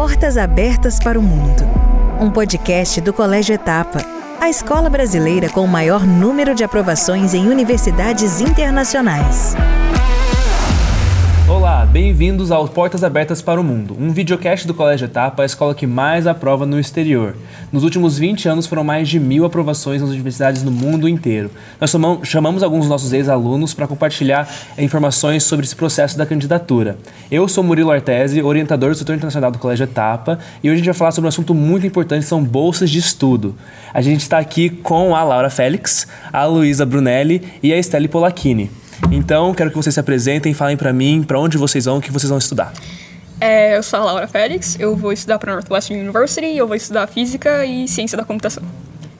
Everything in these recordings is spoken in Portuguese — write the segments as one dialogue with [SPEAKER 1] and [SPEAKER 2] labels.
[SPEAKER 1] Portas Abertas para o Mundo, um podcast do Colégio Etapa, a escola brasileira com o maior número de aprovações em universidades internacionais.
[SPEAKER 2] Olá, bem-vindos ao Portas Abertas para o Mundo, um videocast do Colégio Etapa, a escola que mais aprova no exterior. Nos últimos 20 anos foram mais de mil aprovações nas universidades no mundo inteiro. Nós chamamos alguns dos nossos ex-alunos para compartilhar informações sobre esse processo da candidatura. Eu sou Murilo Artesi, orientador do setor internacional do Colégio Etapa, e hoje a gente vai falar sobre um assunto muito importante, são bolsas de estudo. A gente está aqui com a Laura Félix, a Luísa Brunelli e a Estelle Polacchini. Então, quero que vocês se apresentem, falem para mim para onde vocês vão, o que vocês vão estudar.
[SPEAKER 3] É, eu sou a Laura Félix, eu vou estudar para a Northwestern University, eu vou estudar Física e Ciência da Computação.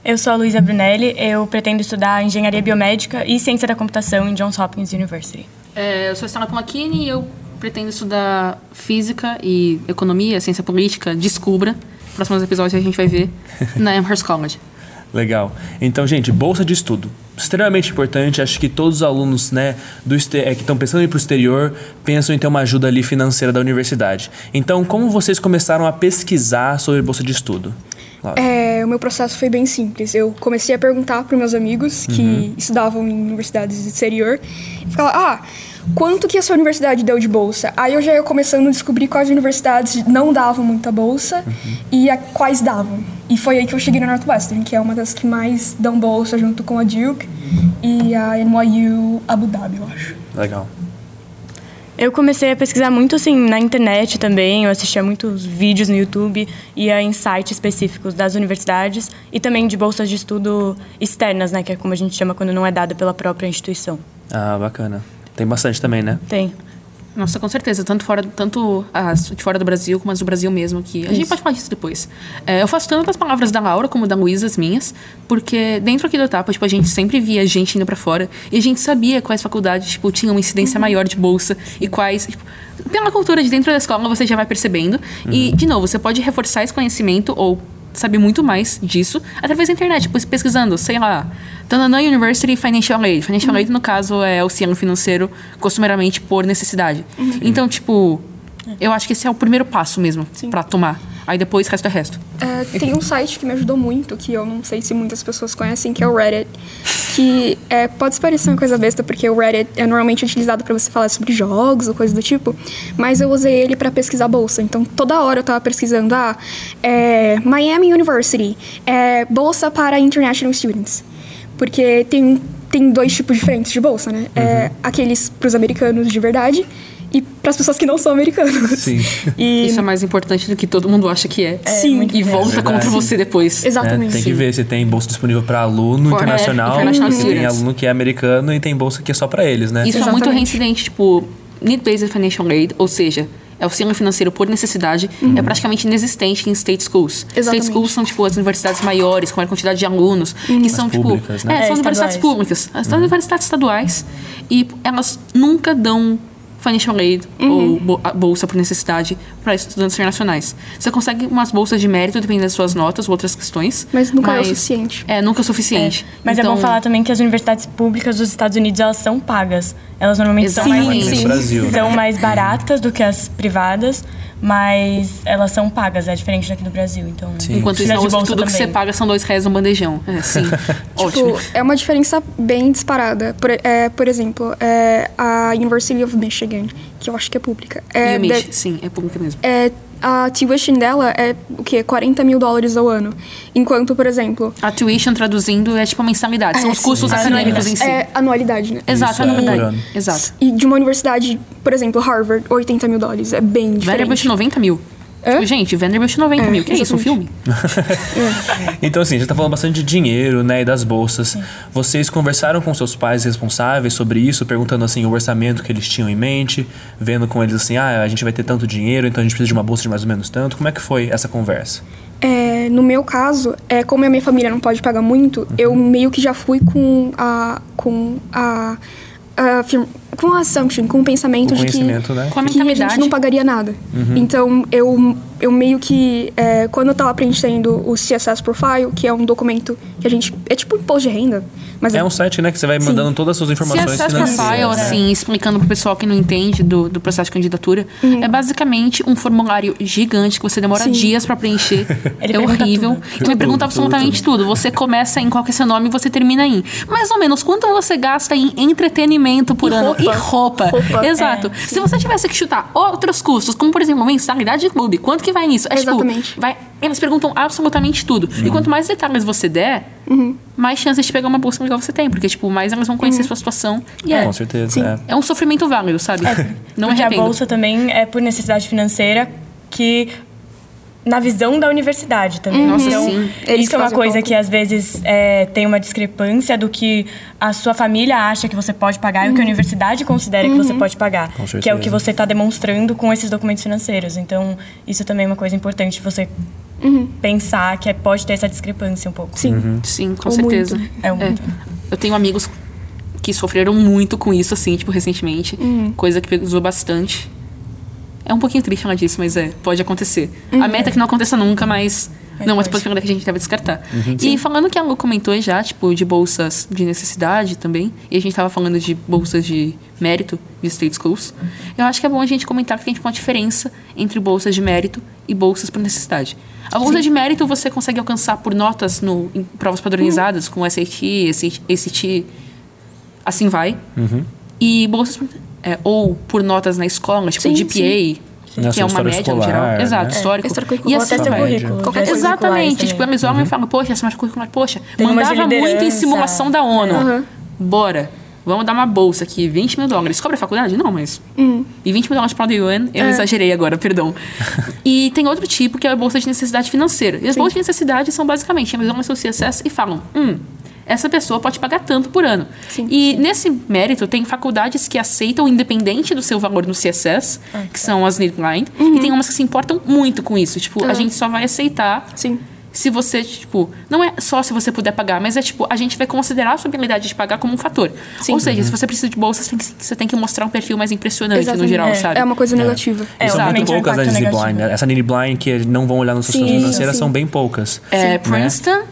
[SPEAKER 4] Eu sou a Luísa Brunelli, eu pretendo estudar Engenharia Biomédica e Ciência da Computação em Johns Hopkins University.
[SPEAKER 5] É, eu sou a Stella Pomachini e eu pretendo estudar Física e Economia, Ciência Política, Descubra. Próximos episódios a gente vai ver na Amherst College.
[SPEAKER 2] Legal. Então, gente, bolsa de estudo. Extremamente importante. Acho que todos os alunos né, do, é, que estão pensando em ir para o exterior pensam em ter uma ajuda ali financeira da universidade. Então, como vocês começaram a pesquisar sobre bolsa de estudo?
[SPEAKER 3] É, o meu processo foi bem simples. Eu comecei a perguntar para meus amigos que uhum. estudavam em universidades do exterior e ficava, ah, quanto que a sua universidade deu de bolsa? Aí eu já ia começando a descobrir quais universidades não davam muita bolsa uhum. e a, quais davam. E foi aí que eu cheguei na Northwestern, que é uma das que mais dão bolsa junto com a Duke e a NYU Abu Dhabi, eu acho.
[SPEAKER 2] Legal.
[SPEAKER 4] Eu comecei a pesquisar muito assim na internet também, eu assistia muitos vídeos no YouTube, ia em sites específicos das universidades e também de bolsas de estudo externas, né, que é como a gente chama quando não é dada pela própria instituição.
[SPEAKER 2] Ah, bacana. Tem bastante também, né?
[SPEAKER 4] Tem.
[SPEAKER 5] Nossa, com certeza. Tanto, fora, tanto as de fora do Brasil como as do Brasil mesmo. Que a gente pode falar disso depois. É, eu faço tanto as palavras da Laura como da Luísa, as minhas, porque dentro aqui do etapa, tipo, a gente sempre via gente indo para fora e a gente sabia quais faculdades, tipo, tinham uma incidência uhum. maior de bolsa e quais. Tipo, pela cultura de dentro da escola, você já vai percebendo. Uhum. E, de novo, você pode reforçar esse conhecimento ou saber muito mais disso através da internet, tipo, pesquisando, sei lá, Tananã University Financial Aid. Financial uhum. Aid, no caso, é auxílio financeiro costumeiramente por necessidade. Uhum. Então, tipo, eu acho que esse é o primeiro passo mesmo para tomar. Aí depois, resto é resto.
[SPEAKER 3] É, tem um site que me ajudou muito, que eu não sei se muitas pessoas conhecem, que é o Reddit. Que é, pode parecer uma coisa besta, porque o Reddit é normalmente utilizado para você falar sobre jogos ou coisa do tipo, mas eu usei ele para pesquisar bolsa. Então, toda hora eu tava pesquisando, ah, é, Miami University, é, bolsa para international students. Porque tem, tem dois tipos diferentes de bolsa, né? É, uhum. Aqueles para os americanos de verdade e para as pessoas que não são americanos.
[SPEAKER 2] Sim.
[SPEAKER 5] E... Isso é mais importante do que todo mundo acha que é.
[SPEAKER 3] é Sim.
[SPEAKER 5] E volta é contra você depois.
[SPEAKER 3] Exatamente.
[SPEAKER 2] É, tem que ver se tem bolsa disponível para aluno For, internacional, é, se tem aluno que é americano e tem bolsa que é só para eles, né?
[SPEAKER 5] Isso Exatamente. é muito reincidente, tipo, Need-Based Financial Aid, ou seja, é auxílio financeiro por necessidade, uhum. é praticamente inexistente em state schools.
[SPEAKER 3] Exatamente.
[SPEAKER 5] State schools são, tipo, as universidades maiores, com a quantidade de alunos, uhum. que são,
[SPEAKER 2] as
[SPEAKER 5] tipo...
[SPEAKER 2] Públicas, né?
[SPEAKER 5] É, são é, universidades públicas. As uhum. universidades estaduais. E elas nunca dão financial aid uhum. ou bolsa por necessidade para estudantes internacionais. Você consegue umas bolsas de mérito dependendo das suas notas ou outras questões.
[SPEAKER 3] Mas nunca mas, é o suficiente.
[SPEAKER 5] É, nunca é o suficiente.
[SPEAKER 4] É. Mas então, é bom falar também que as universidades públicas dos Estados Unidos, elas são pagas. Elas normalmente
[SPEAKER 5] são
[SPEAKER 4] mais,
[SPEAKER 2] sim. Brasil,
[SPEAKER 4] são mais baratas do que as privadas mas elas são pagas, é diferente daqui do Brasil. Então,
[SPEAKER 5] sim. Enquanto isso, tudo também. que você paga são dois reais no bandejão. É, sim.
[SPEAKER 3] Ótimo. Tipo, é uma diferença bem disparada. Por, é, por exemplo, é, a University of Michigan, que eu acho que é pública. É,
[SPEAKER 5] e o sim, é pública mesmo.
[SPEAKER 3] É, a tuition dela é o quê? 40 mil dólares ao ano. Enquanto, por exemplo.
[SPEAKER 5] A tuition, traduzindo, é tipo a mensalidade. É, São os custos acadêmicos em si.
[SPEAKER 3] É anualidade, né?
[SPEAKER 5] Exato, Isso, anualidade. É Exato.
[SPEAKER 3] E de uma universidade, por exemplo, Harvard, 80 mil dólares. É bem diferente.
[SPEAKER 5] Vanderbilt, 90 mil. Tipo, gente, Vanderbilt 90 é, mil. Que é isso, um filme?
[SPEAKER 2] então, assim, a gente tá falando bastante de dinheiro, né, e das bolsas. Sim. Vocês conversaram com seus pais responsáveis sobre isso, perguntando, assim, o orçamento que eles tinham em mente, vendo com eles, assim, ah, a gente vai ter tanto dinheiro, então a gente precisa de uma bolsa de mais ou menos tanto. Como é que foi essa conversa?
[SPEAKER 3] É, no meu caso, é, como a minha família não pode pagar muito, uhum. eu meio que já fui com a... Com a, a com a assumption, com o pensamento
[SPEAKER 2] O
[SPEAKER 3] de que
[SPEAKER 2] né?
[SPEAKER 5] Com a
[SPEAKER 3] que a gente não pagaria nada. Então, eu, eu meio que, é, quando eu tava preenchendo o CSS Profile, que é um documento que a gente. É tipo imposto de renda. Mas
[SPEAKER 2] É um site, né, que você vai mandando todas as suas informações
[SPEAKER 5] CSS
[SPEAKER 2] financeiras.
[SPEAKER 5] Profile,
[SPEAKER 2] né?
[SPEAKER 5] assim, explicando pro pessoal que não entende do, do processo de candidatura, é basicamente um formulário gigante que você demora
[SPEAKER 3] Sim.
[SPEAKER 5] dias pra preencher.
[SPEAKER 4] Ele
[SPEAKER 5] é horrível.
[SPEAKER 4] tudo.
[SPEAKER 5] Ele pergunta
[SPEAKER 2] Tudo,
[SPEAKER 5] absolutamente tudo, Você começa em qual que é seu nome e você termina em. Mais ou menos, quanto você gasta em entretenimento por
[SPEAKER 3] E
[SPEAKER 5] ano?
[SPEAKER 3] Roupa.
[SPEAKER 5] E roupa.
[SPEAKER 3] Roupa.
[SPEAKER 5] Exato.
[SPEAKER 4] É,
[SPEAKER 5] Se você tivesse que chutar outros custos, como por exemplo, mensalidade de clube, quanto que vai nisso? É, tipo,
[SPEAKER 3] Exatamente.
[SPEAKER 5] vai, eles perguntam absolutamente tudo. E quanto mais detalhes você der, mais chances de pegar uma bolsa legal você tem. Porque, tipo, mais elas vão conhecer sua situação. E é,
[SPEAKER 2] Com certeza.
[SPEAKER 3] Sim.
[SPEAKER 2] é.
[SPEAKER 5] é um sofrimento válido, sabe? Não me
[SPEAKER 4] Porque a
[SPEAKER 5] arrependo.
[SPEAKER 4] bolsa também é por necessidade financeira que na visão da universidade também.
[SPEAKER 5] Nossa,
[SPEAKER 4] então,
[SPEAKER 5] sim.
[SPEAKER 3] Eles
[SPEAKER 4] isso é uma coisa que às vezes é, tem uma discrepância do que a sua família acha que você pode pagar e o que a universidade considera que você pode pagar.
[SPEAKER 2] Com
[SPEAKER 4] Que é o que você está demonstrando com esses documentos financeiros. Então, isso também é uma coisa importante você pensar que é- pode ter essa discrepância um pouco.
[SPEAKER 3] Sim.
[SPEAKER 5] Sim, com
[SPEAKER 3] Ou
[SPEAKER 5] certeza.
[SPEAKER 3] muito.
[SPEAKER 4] É muito.
[SPEAKER 5] Eu tenho amigos que sofreram muito com isso, assim, tipo, recentemente. Coisa que pesou bastante. É um pouquinho triste falar disso, mas é, pode acontecer. A meta é que não aconteça nunca, mas.
[SPEAKER 4] Mas
[SPEAKER 5] não, mas
[SPEAKER 4] pode.
[SPEAKER 5] possibilidade que a gente deve descartar. E falando que a Lu comentou já, tipo, de bolsas de necessidade também, e a gente tava falando de bolsas de mérito de state schools, eu acho que é bom a gente comentar que tem tipo, uma diferença entre bolsas de mérito e bolsas por necessidade. A bolsa de mérito você consegue alcançar por notas no, em provas padronizadas, com SAT, ACT, ACT, assim vai. E bolsas por- é, ou por notas na escola, tipo
[SPEAKER 3] Sim,
[SPEAKER 5] GPA,
[SPEAKER 2] Nossa,
[SPEAKER 5] que é uma média no
[SPEAKER 2] escolar,
[SPEAKER 5] geral.
[SPEAKER 2] né?
[SPEAKER 5] Exato,
[SPEAKER 2] É.
[SPEAKER 5] histórico. E
[SPEAKER 4] até
[SPEAKER 5] assim
[SPEAKER 4] seu
[SPEAKER 5] vai.
[SPEAKER 4] currículo.
[SPEAKER 3] Qualquer
[SPEAKER 4] de
[SPEAKER 3] coisa.
[SPEAKER 5] Exatamente. Tipo, eles olham e falam, poxa, essa curricular, poxa,
[SPEAKER 4] Tem
[SPEAKER 5] mandava muito em simulação da ONU.
[SPEAKER 3] Aham.
[SPEAKER 5] Bora. Vamos dar uma bolsa aqui, 20 mil dólares. Cobra a faculdade? Não, mas. E 20 mil dólares para o UN, eu exagerei agora, perdão. e tem outro tipo que é a bolsa de necessidade financeira. E as bolsas de necessidade são basicamente, eles olham seu CSS e falam: hum, essa pessoa pode pagar tanto por ano.
[SPEAKER 3] Sim.
[SPEAKER 5] E nesse mérito, tem faculdades que aceitam independente do seu valor no CSS, que são as need blind, e tem umas que se importam muito com isso. Tipo, a gente só vai aceitar
[SPEAKER 3] Sim.
[SPEAKER 5] se você, tipo, não é só se você puder pagar, mas é tipo, a gente vai considerar a sua habilidade de pagar como um fator.
[SPEAKER 3] Sim.
[SPEAKER 5] Ou seja, se você precisa de bolsa, você tem, que, você tem que mostrar um perfil mais impressionante no
[SPEAKER 3] Exatamente.
[SPEAKER 5] geral,
[SPEAKER 3] É.
[SPEAKER 5] sabe?
[SPEAKER 3] É uma coisa negativa.
[SPEAKER 4] É,
[SPEAKER 2] E são muito
[SPEAKER 4] é
[SPEAKER 2] poucas as
[SPEAKER 4] impacto
[SPEAKER 2] Nini
[SPEAKER 4] negativo.
[SPEAKER 2] Blind. né? Essa Nini Blind que não vão olhar no seu
[SPEAKER 3] Sim,
[SPEAKER 2] situação financeira
[SPEAKER 3] sim.
[SPEAKER 2] são bem poucas.
[SPEAKER 5] É,
[SPEAKER 2] né?
[SPEAKER 5] Princeton,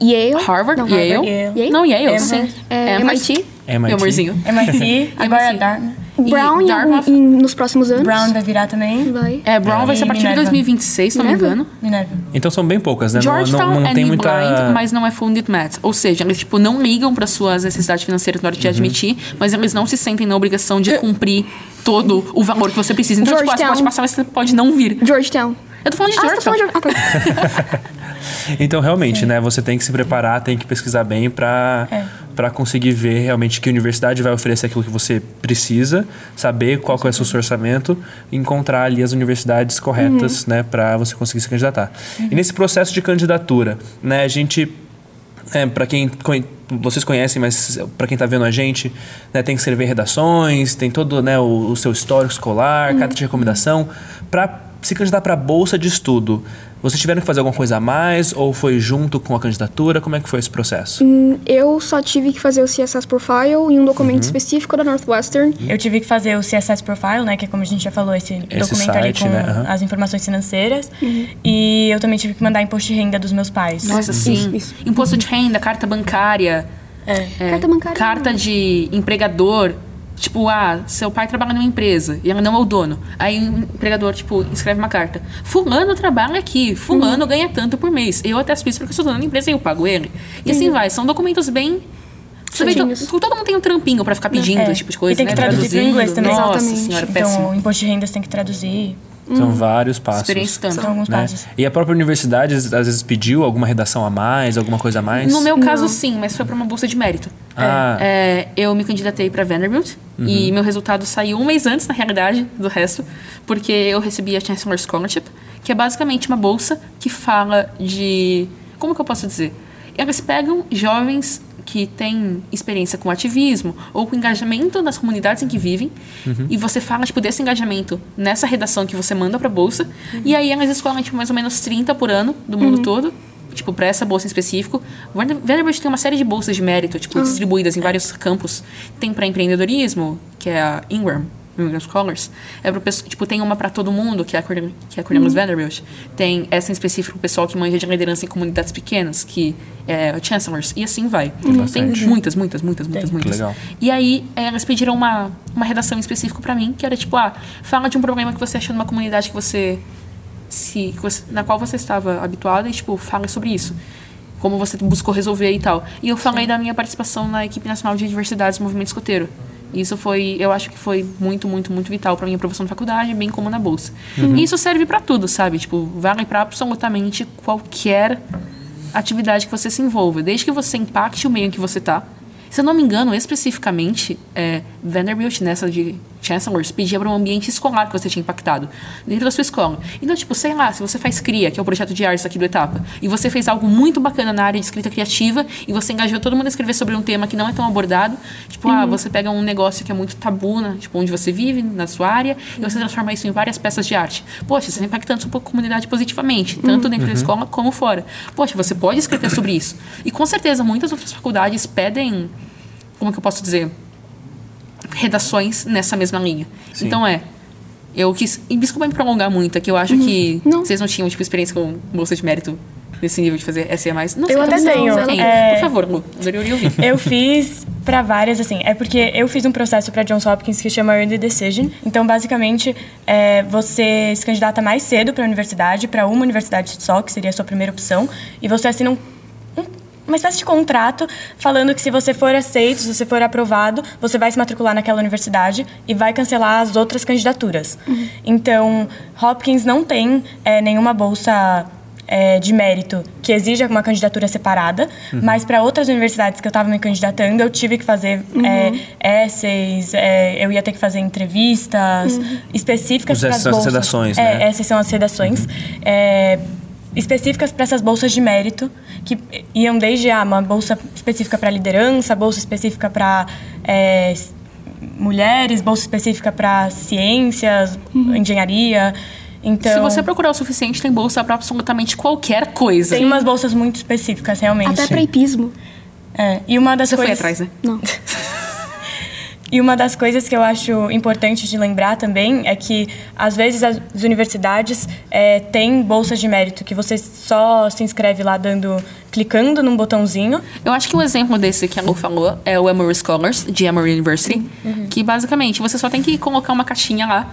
[SPEAKER 3] Yale.
[SPEAKER 5] Harvard,
[SPEAKER 3] Não,
[SPEAKER 5] Yale.
[SPEAKER 4] Yale.
[SPEAKER 3] Yale?
[SPEAKER 5] Não, Yale,
[SPEAKER 4] Emory.
[SPEAKER 5] sim.
[SPEAKER 3] É. MIT.
[SPEAKER 2] MIT.
[SPEAKER 5] Meu amorzinho.
[SPEAKER 4] MIT, agora. Dartmouth.
[SPEAKER 3] Brown
[SPEAKER 5] E
[SPEAKER 3] em
[SPEAKER 5] Dartmouth.
[SPEAKER 3] algum- em- nos próximos anos.
[SPEAKER 4] Brown vai virar também.
[SPEAKER 3] Vai.
[SPEAKER 5] É, Brown vai ser a partir de
[SPEAKER 4] Minerva.
[SPEAKER 5] 2026, se não me engano.
[SPEAKER 4] Minerva.
[SPEAKER 2] Então são bem poucas, né? Não,
[SPEAKER 5] Georgetown
[SPEAKER 2] não, não
[SPEAKER 5] é
[SPEAKER 2] tem muita...
[SPEAKER 5] blind, mas não é funded math. Ou seja, eles tipo, não ligam para suas necessidades financeiras na hora de
[SPEAKER 2] Uhum.
[SPEAKER 5] admitir, mas eles não se sentem na obrigação de cumprir todo o valor que você precisa. Então, tipo, ah, você
[SPEAKER 3] Georgetown.
[SPEAKER 5] pode passar, mas você pode não vir.
[SPEAKER 3] Georgetown.
[SPEAKER 5] Eu tô falando de
[SPEAKER 3] Ah, você tá
[SPEAKER 5] Georgetown.
[SPEAKER 3] falando de... Ah, tá.
[SPEAKER 2] Então, realmente, né? Você tem que se preparar, tem que pesquisar bem para
[SPEAKER 4] É.
[SPEAKER 2] para conseguir ver realmente que universidade vai oferecer aquilo que você precisa, saber qual é o seu orçamento e encontrar ali as universidades corretas, né, para você conseguir se candidatar. E nesse processo de candidatura, né, a gente é, para quem vocês conhecem, mas para quem está vendo a gente, né, tem que escrever redações, tem todo né, o, o seu histórico escolar, carta de recomendação. Para se candidatar para a bolsa de estudo, vocês tiveram que fazer alguma coisa a mais ou foi junto com a candidatura? Como é que foi esse processo?
[SPEAKER 3] Hum, Eu só tive que fazer o CSS Profile em um documento específico da Northwestern.
[SPEAKER 4] Eu tive que fazer o CSS Profile, né? Que é como a gente já falou, esse,
[SPEAKER 2] Esse
[SPEAKER 4] documento ali
[SPEAKER 2] site,
[SPEAKER 4] com
[SPEAKER 2] né? Aham.
[SPEAKER 4] as informações financeiras. E eu também tive que mandar imposto de renda dos meus pais.
[SPEAKER 5] Nossa, sim.
[SPEAKER 3] Isso, isso.
[SPEAKER 5] Imposto de renda, carta bancária.
[SPEAKER 4] É.
[SPEAKER 5] é,
[SPEAKER 3] Carta bancária
[SPEAKER 5] Carta de empregador. Tipo, ah, seu pai trabalha numa empresa e ela não é o dono. Aí o empregador, tipo, escreve uma carta. Fulano trabalha aqui, fulano
[SPEAKER 3] Uhum.
[SPEAKER 5] ganha tanto por mês. Eu até fiz porque eu sou dona da empresa e eu pago ele. E assim vai. São documentos bem. Você vê,
[SPEAKER 3] Certinhos.
[SPEAKER 5] to- todo mundo tem um trampinho pra ficar pedindo
[SPEAKER 4] É.
[SPEAKER 5] esse tipo de coisa,
[SPEAKER 4] e tem que
[SPEAKER 5] né?
[SPEAKER 4] traduzir para inglês também.
[SPEAKER 5] Nossa
[SPEAKER 3] Exatamente.
[SPEAKER 5] senhora,
[SPEAKER 4] Então,
[SPEAKER 5] péssimo.
[SPEAKER 4] o imposto de renda você tem que traduzir.
[SPEAKER 2] São vários passos.
[SPEAKER 5] Experiência tanto.
[SPEAKER 4] São alguns
[SPEAKER 2] Né?
[SPEAKER 4] passos.
[SPEAKER 2] E a própria universidade às vezes pediu alguma redação a mais, alguma coisa a mais?
[SPEAKER 5] No meu caso, sim, mas foi pra uma bolsa de mérito.
[SPEAKER 2] Ah.
[SPEAKER 5] É, eu me candidatei pra Vanderbilt e meu resultado saiu um mês antes, na realidade, do resto, porque eu recebi a Chancellor Scholarship, que é basicamente uma bolsa que fala de. Como que eu posso dizer? Eles pegam jovens que têm experiência com ativismo ou com engajamento nas comunidades em que vivem e você fala tipo desse engajamento nessa redação que você manda pra bolsa e aí elas escolhem tipo mais ou menos 30 por ano do mundo todo tipo, para essa bolsa em específico. Vanderbilt tem uma série de bolsas de mérito, tipo, distribuídas em vários campos. Tem para empreendedorismo, que é a Ingram, Ingram Scholars, é pro pessoal, tipo, tem uma para todo mundo, que é a, Cornel- que é a Cornelius Vanderbilt. Tem essa em específico pro pessoal que manja de liderança em comunidades pequenas, que é a Chancellors, e assim vai. Tem
[SPEAKER 2] bastante.
[SPEAKER 5] muitas, muitas, muitas, muitas, muitas.
[SPEAKER 2] legal.
[SPEAKER 5] E aí, eh, elas pediram uma, uma redação em específico pra mim, que era tipo, ah, fala de um problema que você achou numa comunidade que você se na qual você estava habituada e tipo, fala sobre isso. Como você buscou resolver e tal. E eu falei da minha participação na equipe nacional de diversidades do movimento escoteiro. Isso foi, eu acho que foi muito, muito, muito vital pra minha aprovação na faculdade, bem como na bolsa. E isso serve pra tudo, sabe? Tipo, vale pra absolutamente qualquer atividade que você se envolva, desde que você impacte o meio em que você tá. Se eu não me engano, especificamente, é, Vanderbilt, nessa de Chancellors, pedia para um ambiente escolar que você tinha impactado, dentro da sua escola. Então, tipo, sei lá, se você faz CRIA, que é o projeto de artes aqui do Etapa, e você fez algo muito bacana na área de escrita criativa, e você engajou todo mundo a escrever sobre um tema que não é tão abordado, tipo, ah, você pega um negócio que é muito tabu, né, tipo, onde você vive, na sua área, e você transforma isso em várias peças de arte. Poxa, você está impactando sua comunidade positivamente, tanto dentro da escola como fora. Poxa, você pode escrever sobre isso. E com certeza, muitas outras faculdades pedem, como que eu posso dizer, redações nessa mesma linha.
[SPEAKER 2] Sim.
[SPEAKER 5] Então é. Eu quis. E desculpa me prolongar muito, é que eu acho que
[SPEAKER 3] Não.
[SPEAKER 5] vocês não tinham, tipo, experiência com bolsa de mérito nesse nível de fazer SE mais. Não
[SPEAKER 4] Eu
[SPEAKER 5] sei,
[SPEAKER 4] até
[SPEAKER 5] não,
[SPEAKER 4] tenho,
[SPEAKER 5] Não,
[SPEAKER 4] é-
[SPEAKER 5] Por favor, Lu, adoraria ouvir.
[SPEAKER 4] Eu fiz pra várias, assim. É porque eu fiz um processo pra Johns Hopkins que chama Early Decision. Então, basicamente, é, você se candidata mais cedo pra universidade, pra uma universidade só, que seria a sua primeira opção, e você assina um- uma espécie de contrato falando que se você for aceito, se você for aprovado, você vai se matricular naquela universidade e vai cancelar as outras candidaturas. Então, Hopkins não tem é, nenhuma bolsa é, de mérito que exija uma candidatura separada, mas para outras universidades que eu estava me candidatando, eu tive que fazer é, essays, é, eu ia ter que fazer entrevistas específicas
[SPEAKER 2] Os
[SPEAKER 4] para as
[SPEAKER 2] essas são as redações,
[SPEAKER 4] é,
[SPEAKER 2] né?
[SPEAKER 4] Essas são as redações. Específicas para essas bolsas de mérito, que iam desde ah, uma bolsa específica para liderança, bolsa específica para é, mulheres, bolsa específica para ciências, engenharia. Então,
[SPEAKER 5] Se você procurar o suficiente, tem bolsa pra absolutamente qualquer coisa.
[SPEAKER 4] tem umas bolsas muito específicas, realmente.
[SPEAKER 3] Até pra hipismo.
[SPEAKER 4] É, e uma das
[SPEAKER 5] Você foi
[SPEAKER 4] coisas...
[SPEAKER 5] atrás, né?
[SPEAKER 3] Não.
[SPEAKER 4] E uma das coisas que eu acho importante de lembrar também é que, às vezes, as universidades é, têm bolsas de mérito que você só se inscreve lá dando, clicando num botãozinho.
[SPEAKER 5] Eu acho que um exemplo desse que a Lu falou é o Emory Scholars, de Emory University, que basicamente você só tem que colocar uma caixinha lá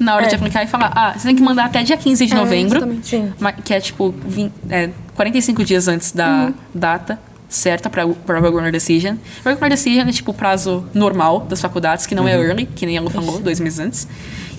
[SPEAKER 5] na hora
[SPEAKER 4] É.
[SPEAKER 5] de aplicar e falar, ah, você tem que mandar até dia 15 de
[SPEAKER 3] É,
[SPEAKER 5] novembro, ma- que é tipo 20, é, 45 dias antes da data certa para para regular decision. Regular decision é tipo o prazo normal das faculdades, que não é early, que nem a Lu falou, dois meses antes.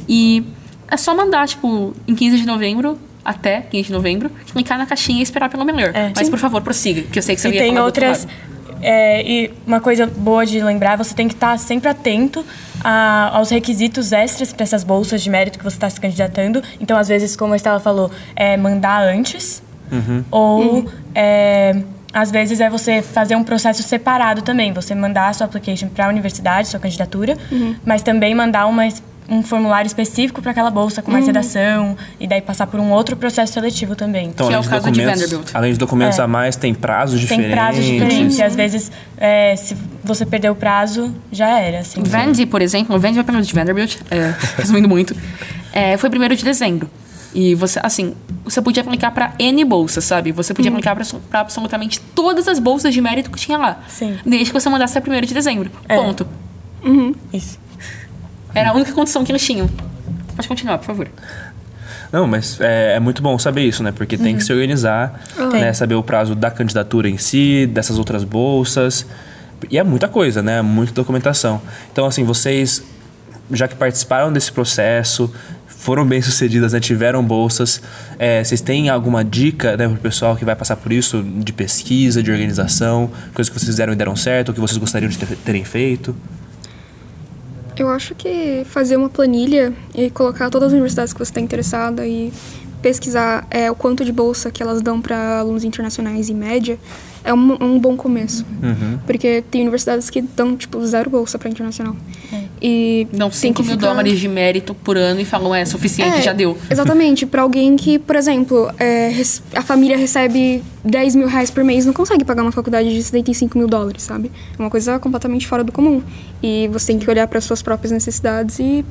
[SPEAKER 5] E é só mandar, tipo, em 15 de novembro, até 15 de novembro, clicar na caixinha e esperar pelo melhor.
[SPEAKER 4] É.
[SPEAKER 5] Mas,
[SPEAKER 4] Sim.
[SPEAKER 5] por favor, prossiga, que eu sei que você
[SPEAKER 4] e
[SPEAKER 5] ia
[SPEAKER 4] tem
[SPEAKER 5] falar do outro
[SPEAKER 4] outras.
[SPEAKER 5] lado.
[SPEAKER 4] é, e uma coisa boa de lembrar, você tem que estar sempre atento a- aos requisitos extras para essas bolsas de mérito que você está se candidatando. Então, às vezes, como a Estela falou, é mandar antes. Ou, é, às vezes, é você fazer um processo separado também. Você mandar a sua application para a universidade, sua candidatura, mas também mandar uma um formulário específico para aquela bolsa com mais redação e daí passar por um outro processo seletivo também.
[SPEAKER 2] Então,
[SPEAKER 5] Que é
[SPEAKER 2] além
[SPEAKER 5] o
[SPEAKER 2] de
[SPEAKER 5] caso de
[SPEAKER 2] documentos,
[SPEAKER 5] Vanderbilt.
[SPEAKER 2] além de documentos
[SPEAKER 4] É.
[SPEAKER 2] a mais, tem prazos
[SPEAKER 4] Tem
[SPEAKER 2] diferentes.
[SPEAKER 4] prazos diferentes. E às vezes, é, se você perder o prazo, já era. Assim.
[SPEAKER 5] Vandy, por exemplo, o Vandy vai primeiro de Vanderbilt, é, resumindo muito, é, foi primeiro de dezembro. E você, assim, você podia aplicar pra N bolsas, sabe? Você podia aplicar pra, pra absolutamente todas as bolsas de mérito que tinha lá.
[SPEAKER 4] Sim.
[SPEAKER 5] Desde que você mandasse a primeiro de dezembro.
[SPEAKER 4] É.
[SPEAKER 5] Ponto.
[SPEAKER 4] Isso.
[SPEAKER 5] Era a única condição que eles tinham. Pode continuar, por favor.
[SPEAKER 2] Não, mas é, é muito bom saber isso, né? Porque tem que se organizar, né?
[SPEAKER 4] Tem.
[SPEAKER 2] Saber o prazo da candidatura em si, dessas outras bolsas. E é muita coisa, né? Muita documentação. Então, assim, vocês, já que participaram desse processo, foram bem sucedidas, né? Tiveram bolsas. é, vocês têm alguma dica, né, pro pessoal que vai passar por isso, de pesquisa, de organização, coisas que vocês fizeram e deram certo, ou que vocês gostariam de ter- terem feito?
[SPEAKER 3] Eu acho que fazer uma planilha e colocar todas as universidades que você está interessada e pesquisar é, o quanto de bolsa que elas dão para alunos internacionais em média é um, um bom começo.
[SPEAKER 2] Uhum.
[SPEAKER 3] Porque tem universidades que dão, tipo, zero bolsa pra internacional. E
[SPEAKER 5] Dão
[SPEAKER 3] tem
[SPEAKER 5] 5
[SPEAKER 3] que
[SPEAKER 5] mil
[SPEAKER 3] ficar-
[SPEAKER 5] dólares de mérito por ano e falam, é suficiente,
[SPEAKER 3] É,
[SPEAKER 5] já deu.
[SPEAKER 3] Exatamente. Pra alguém que, por exemplo, é, a família recebe 10 mil reais por mês, não consegue pagar uma faculdade de 75 mil dólares, sabe? É uma coisa completamente fora do comum. E você tem que olhar para suas próprias necessidades e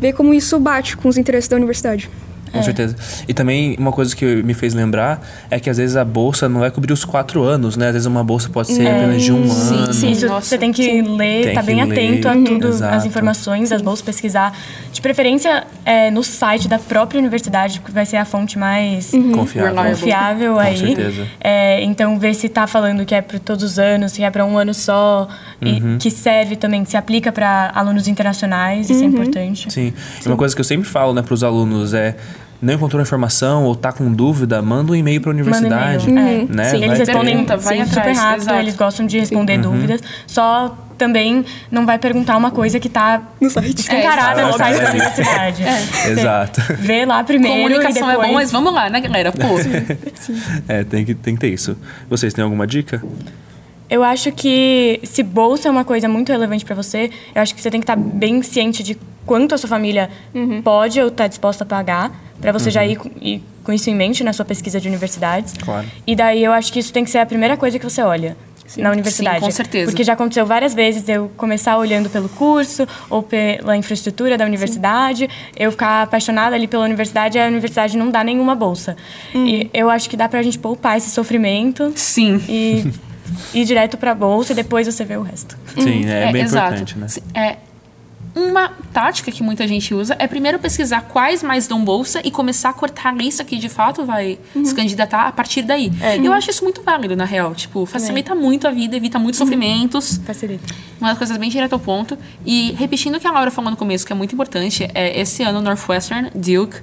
[SPEAKER 3] ver como isso bate com os interesses da universidade.
[SPEAKER 2] Com certeza. E também uma coisa que me fez lembrar é que às vezes a bolsa não vai cobrir os quatro anos, né? Às vezes uma bolsa pode ser apenas de um
[SPEAKER 5] sim,
[SPEAKER 2] ano.
[SPEAKER 5] sim.
[SPEAKER 4] Isso,
[SPEAKER 5] Nossa,
[SPEAKER 4] você tem que ler,
[SPEAKER 2] Tem
[SPEAKER 4] tá
[SPEAKER 2] que
[SPEAKER 4] bem
[SPEAKER 2] ler,
[SPEAKER 4] atento a
[SPEAKER 2] uhum.
[SPEAKER 4] tudo,
[SPEAKER 2] Exato.
[SPEAKER 4] as informações, as bolsas, pesquisar. De preferência, é, no site da própria universidade, que vai ser a fonte mais
[SPEAKER 2] Confiável.
[SPEAKER 5] Reliable.
[SPEAKER 4] confiável
[SPEAKER 2] Com
[SPEAKER 4] aí.
[SPEAKER 2] certeza.
[SPEAKER 4] É, então, ver se tá falando que é para todos os anos, se é para um ano só,
[SPEAKER 2] Uhum.
[SPEAKER 4] e que serve também, que se aplica para alunos internacionais, isso é importante.
[SPEAKER 2] Sim. E uma coisa que eu sempre falo, né, para os alunos é não encontrou a informação ou tá com dúvida, manda um e-mail para a universidade,
[SPEAKER 4] é.
[SPEAKER 2] né?
[SPEAKER 4] Sim,
[SPEAKER 2] Vai
[SPEAKER 4] eles respondem
[SPEAKER 5] Pergunta, vai
[SPEAKER 4] sim, super
[SPEAKER 5] atrás,
[SPEAKER 4] rápido,
[SPEAKER 5] exato.
[SPEAKER 4] eles gostam de responder
[SPEAKER 2] Uhum.
[SPEAKER 4] dúvidas. Só também não vai perguntar uma coisa que tá
[SPEAKER 3] No site.
[SPEAKER 4] escancarada
[SPEAKER 2] É,
[SPEAKER 4] no site da
[SPEAKER 2] É.
[SPEAKER 4] universidade. Você
[SPEAKER 2] Exato.
[SPEAKER 4] Vê lá primeiro
[SPEAKER 5] Comunicação
[SPEAKER 4] e depois...
[SPEAKER 5] é bom, mas vamos lá, né, galera? Pô,
[SPEAKER 2] É, tem que, tem que ter isso. Vocês têm alguma dica?
[SPEAKER 4] Eu acho que se bolsa é uma coisa muito relevante pra você, eu acho que você tem que estar bem ciente de quanto a sua família pode ou está disposta a pagar, pra você já ir com, ir com isso em mente na sua pesquisa de universidades.
[SPEAKER 2] Claro.
[SPEAKER 4] E daí eu acho que isso tem que ser a primeira coisa que você olha. Na universidade.
[SPEAKER 5] Sim, com certeza.
[SPEAKER 4] Porque já aconteceu várias vezes eu começar olhando pelo curso ou pela infraestrutura da universidade, eu ficar apaixonada ali pela universidade e a universidade não dá nenhuma bolsa. E eu acho que dá pra gente poupar esse sofrimento
[SPEAKER 5] sim.
[SPEAKER 4] e ir direto pra bolsa e depois você vê o resto.
[SPEAKER 2] Sim, é, bem
[SPEAKER 5] exato.
[SPEAKER 2] importante, né?
[SPEAKER 5] É, uma tática que muita gente usa é primeiro pesquisar quais mais dão bolsa e começar a cortar a lista que de fato vai se candidatar a partir daí. E eu acho isso muito válido, na real. Tipo, facilita muito a vida, evita muitos sofrimentos.
[SPEAKER 4] Facilita.
[SPEAKER 5] Uma das coisas bem direto ao ponto. E repetindo o que a Laura falou no começo, que é muito importante, é esse ano Northwestern, Duke